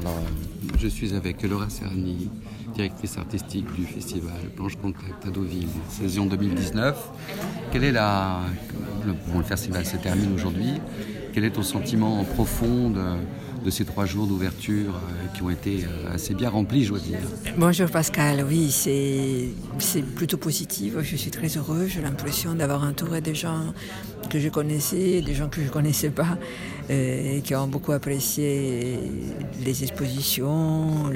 Alors, je suis avec Laura Serrani, directrice artistique du festival Planche Contact à Deauville, saison 2019. Quel est la... Le, festival se termine aujourd'hui. Quel est ton sentiment profond de, de ces trois jours d'ouverture euh, qui ont été euh, assez bien remplis, je dois dire? Bonjour Pascal, oui, c'est plutôt positif. Je suis très heureux. J'ai l'impression d'avoir entouré des gens que je connaissais, des gens que je ne connaissais pas, euh, et qui ont beaucoup apprécié les expositions,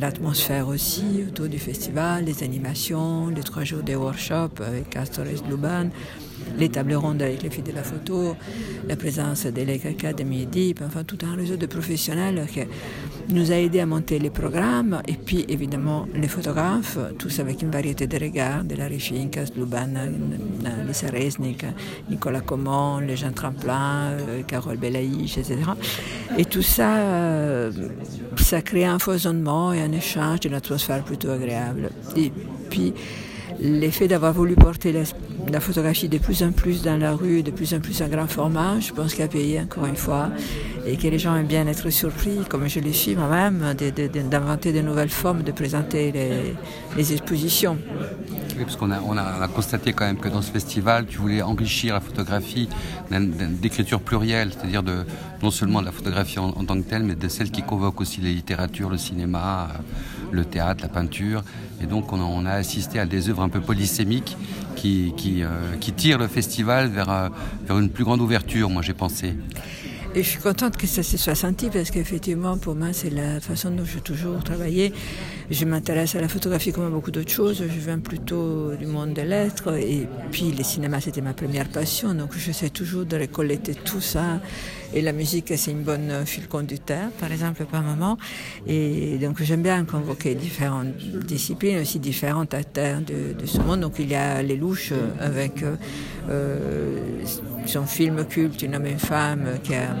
l'atmosphère aussi autour du festival, les animations, les trois jours des workshops avec Astores Luban les tables rondes avec les filles de la photo, la présence de l'Academy Deep, enfin tout un réseau de professionnels qui nous a aidé à monter les programmes. Et puis évidemment les photographes, tous avec une variété de regards, de Larry Finkas, Luban, Lisa Resnick, Nicolas Les Jean Tremplin, euh, Carole Belaïch, etc. Et tout ça, euh, ça crée un foisonnement et un échange d'une atmosphère plutôt agréable. Et puis, l'effet d'avoir voulu porter la, photographie de plus en plus dans la rue, de plus en plus en grand format, je pense a payé encore une fois et que les gens aiment bien être surpris, comme je le suis moi-même, d'inventer de, nouvelles formes, de présenter les, expositions. Parce qu'on a, on a, constaté quand même que dans ce festival, tu voulais enrichir la photographie d'écriture plurielle, c'est-à-dire de, non seulement de la photographie en, tant que telle, mais de celle qui convoque aussi la littérature, le cinéma, le théâtre, la peinture. Et donc on a, assisté à des œuvres un peu polysémiques qui, euh, tirent le festival euh, vers une plus grande ouverture, moi j'ai pensé. Et je suis contente que ça se soit senti parce qu'effectivement, pour moi, c'est la façon dont j'ai toujours travaillé. Je m'intéresse à la photographie comme à beaucoup d'autres choses. Je viens plutôt du monde des lettres et puis le cinéma, c'était ma première passion. Donc, j'essaie toujours de récolter tout ça. Et la musique, c'est une bonne fil conducteur, par exemple, par moment. Et donc, j'aime bien convoquer différentes disciplines, aussi différentes acteurs de, de ce monde. Donc, il y a les louches avec euh, son film culte, Une homme et une femme, qui a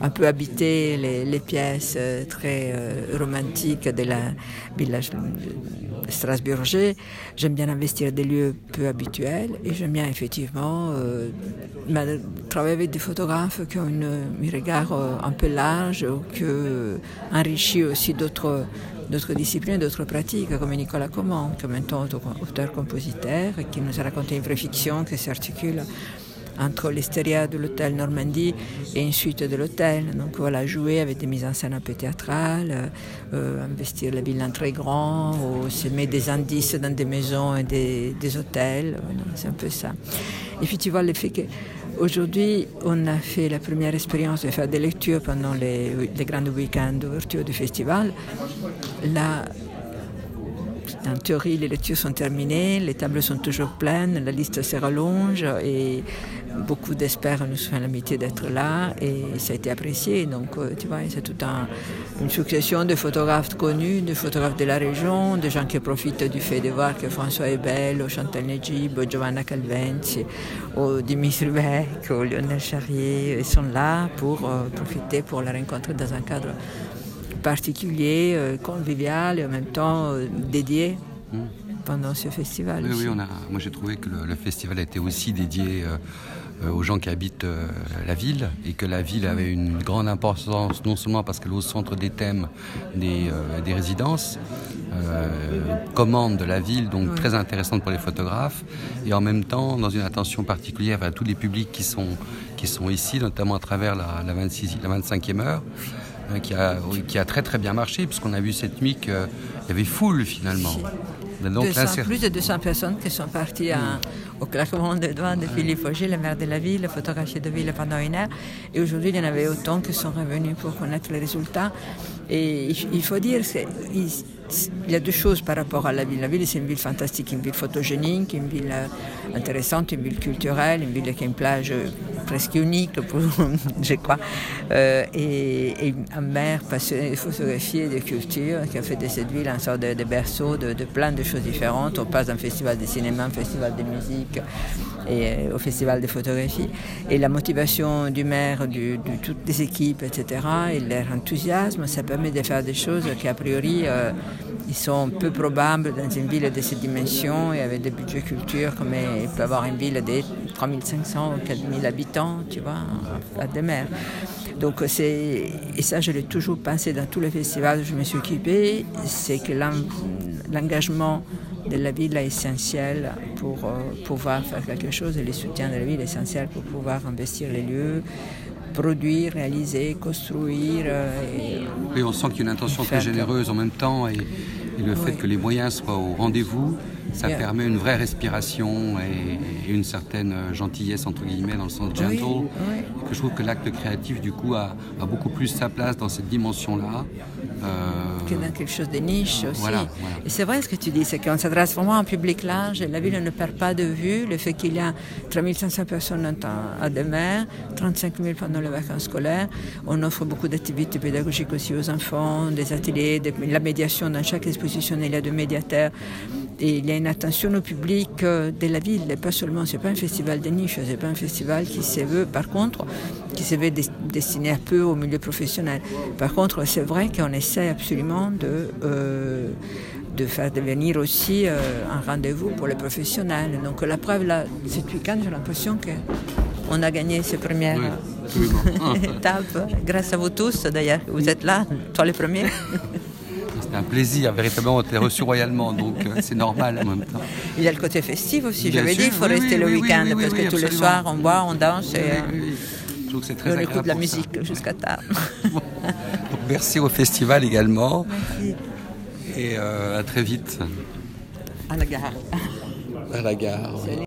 un peu habité les, pièces euh, très euh, romantiques de la village strasbourgais. J'aime bien investir des lieux peu habituels et j'aime bien effectivement euh, travailler avec des photographes qui ont un regard un peu large, qui enrichit aussi d'autres d'autres disciplines, d'autres pratiques, comme Nicolas Comand, comme un auteur-compositeur, qui nous a raconté une vraie fiction qui s'articule entre l'extérieur de l'hôtel Normandie et une suite de l'hôtel. Donc voilà, jouer avec des mises en scène un peu théâtrales, euh, investir la ville en très grand, ou semer des indices dans des maisons et des, hôtels. c'est un peu ça. Et puis tu vois le fait qu'aujourd'hui, on a fait la première expérience de faire des lectures pendant les, les grands week-ends d'ouverture du festival. Là, en théorie, les lectures sont terminées, les tables sont toujours pleines, la liste se rallonge et beaucoup d'experts nous font l'amitié d'être là et ça a été apprécié. Donc, euh, tu vois, c'est toute un, une succession de photographes connus, de photographes de la région, de gens qui profitent du fait de voir que François Ebel, Chantal Nejib, Giovanna Calvenci, ou Dimitri Beck, ou Lionel Charrier sont là pour euh, profiter pour la rencontre dans un cadre particulier, euh, convivial et en même temps dédié. Mmh. pendant ce festival. Oui, oui on a, moi j'ai trouvé que le, festival était aussi dédié euh, aux gens qui habitent euh, la ville et que la ville avait une grande importance non seulement parce qu'elle est au centre des thèmes des, euh, des résidences, commande de la ville, donc très intéressante pour les photographes, et en même temps dans une attention particulière à tous les publics qui sont, qui sont ici, notamment à travers la, la, 26, la 25e heure. Qui a, qui a très très bien marché puisqu'on a vu cette nuit qu'il y avait foule finalement. Donc, plus de 200 personnes qui sont parties au claquement des doigts de Philippe Auger, le maire de la ville, photographié de ville pendant une heure. Et aujourd'hui, il y en avait autant qui sont revenus pour connaître les résultats. Et il faut dire qu'il y a deux choses par rapport à la ville. La ville, c'est une ville fantastique, une ville photogénique, une ville euh, intéressante, une ville culturelle, une ville qui a une plage presque unique, je crois, euh, et, un maire passionné de photographie et de culture qui a fait de cette ville un sorte de, berceau de, plein de choses différentes. On passe d'un festival de cinéma, un festival de musique et euh, au festival de photographie. Et la motivation du maire, de toutes les équipes, etc., et leur enthousiasme, ça de faire des choses qui, a priori, euh, ils sont peu probables dans une ville de cette dimension et avec des budgets culture comme il peut avoir une ville de 3500 ou 4000 habitants, tu vois, à des mers. Donc c'est et ça je l'ai toujours pensé dans tous les festivals où je me suis occupée, c'est que l'engagement de la ville est essentiel pour euh, pouvoir faire quelque chose et le soutien de la ville est essentiel pour pouvoir investir les lieux, produire, réaliser, construire. Euh, et, on sent qu'il y a une intention très généreuse en même temps et, le fait que les moyens soient au rendez-vous, ça permet une vraie respiration et, une certaine gentillesse entre guillemets dans le sens gentle. Que je trouve que l'acte créatif du coup a, a, beaucoup plus sa place dans cette dimension-là. Euh, que dans quelque chose de niche aussi. Et c'est vrai ce que tu dis, c'est qu'on s'adresse vraiment à un public large et la ville ne perd pas de vue le fait qu'il y a 3500 personnes à demain, 35 000 pendant les vacances scolaires. On offre beaucoup d'activités pédagogiques aussi aux enfants, des ateliers, de la médiation. Dans chaque exposition, il y a deux médiateurs. Et il y a une attention au public euh, de la ville, et pas seulement, c'est pas un festival de niche, c'est pas un festival qui se veut, par contre, qui se veut destiné un peu au milieu professionnel. Par contre, c'est vrai qu'on essaie absolument de, euh, de faire devenir aussi euh, un rendez-vous pour les professionnels. Donc la preuve, là, ce week-end, j'ai l'impression qu'on a gagné ces premières étapes, grâce à vous tous d'ailleurs, vous êtes là, toi les premiers. C'est un plaisir, véritablement, on reçu royalement, donc euh, c'est normal en même temps. Il y a le côté festif aussi, j'avais dit, il faut rester le week-end, parce que tous les soirs, on boit, on danse, et Je trouve que c'est très on écoute la musique jusqu'à tard. merci au festival également. Merci. Et euh, à très vite. À la gare. À la gare.